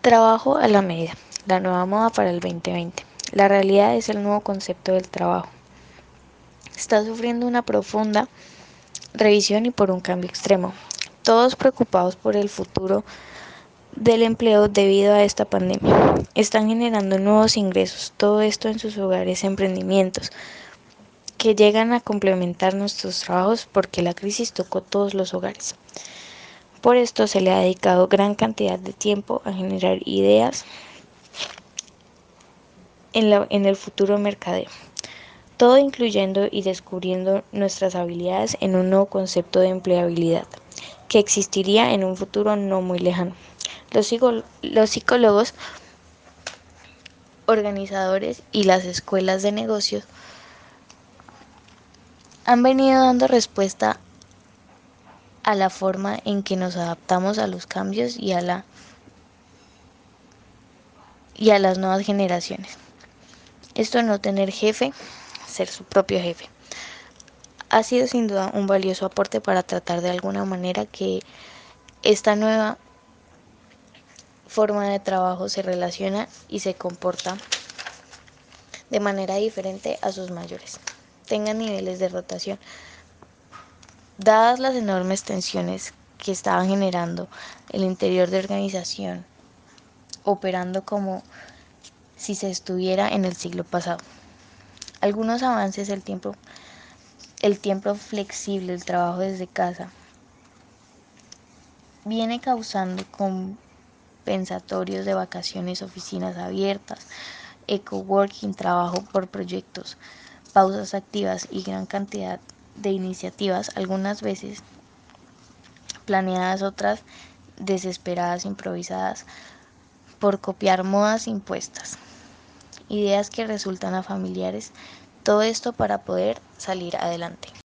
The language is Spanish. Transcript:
Trabajo a la medida, la nueva moda para el 2020. La realidad es el nuevo concepto del trabajo. Está sufriendo una profunda revisión y por un cambio extremo. Todos preocupados por el futuro del empleo debido a esta pandemia. Están generando nuevos ingresos, todo esto en sus hogares emprendimientos que llegan a complementar nuestros trabajos porque la crisis tocó todos los hogares. Por esto se le ha dedicado gran cantidad de tiempo a generar ideas en, la, en el futuro mercadeo. Todo incluyendo y descubriendo nuestras habilidades en un nuevo concepto de empleabilidad que existiría en un futuro no muy lejano. Los, los psicólogos, organizadores y las escuelas de negocios han venido dando respuesta a la forma en que nos adaptamos a los cambios y a la y a las nuevas generaciones. Esto no tener jefe, ser su propio jefe. Ha sido sin duda un valioso aporte para tratar de alguna manera que esta nueva forma de trabajo se relaciona y se comporta de manera diferente a sus mayores. Tengan niveles de rotación Dadas las enormes tensiones que estaban generando el interior de organización, operando como si se estuviera en el siglo pasado. Algunos avances el tiempo el tiempo flexible, el trabajo desde casa viene causando compensatorios de vacaciones, oficinas abiertas, eco-working, trabajo por proyectos, pausas activas y gran cantidad de iniciativas, algunas veces planeadas, otras desesperadas, improvisadas, por copiar modas impuestas, ideas que resultan a familiares, todo esto para poder salir adelante.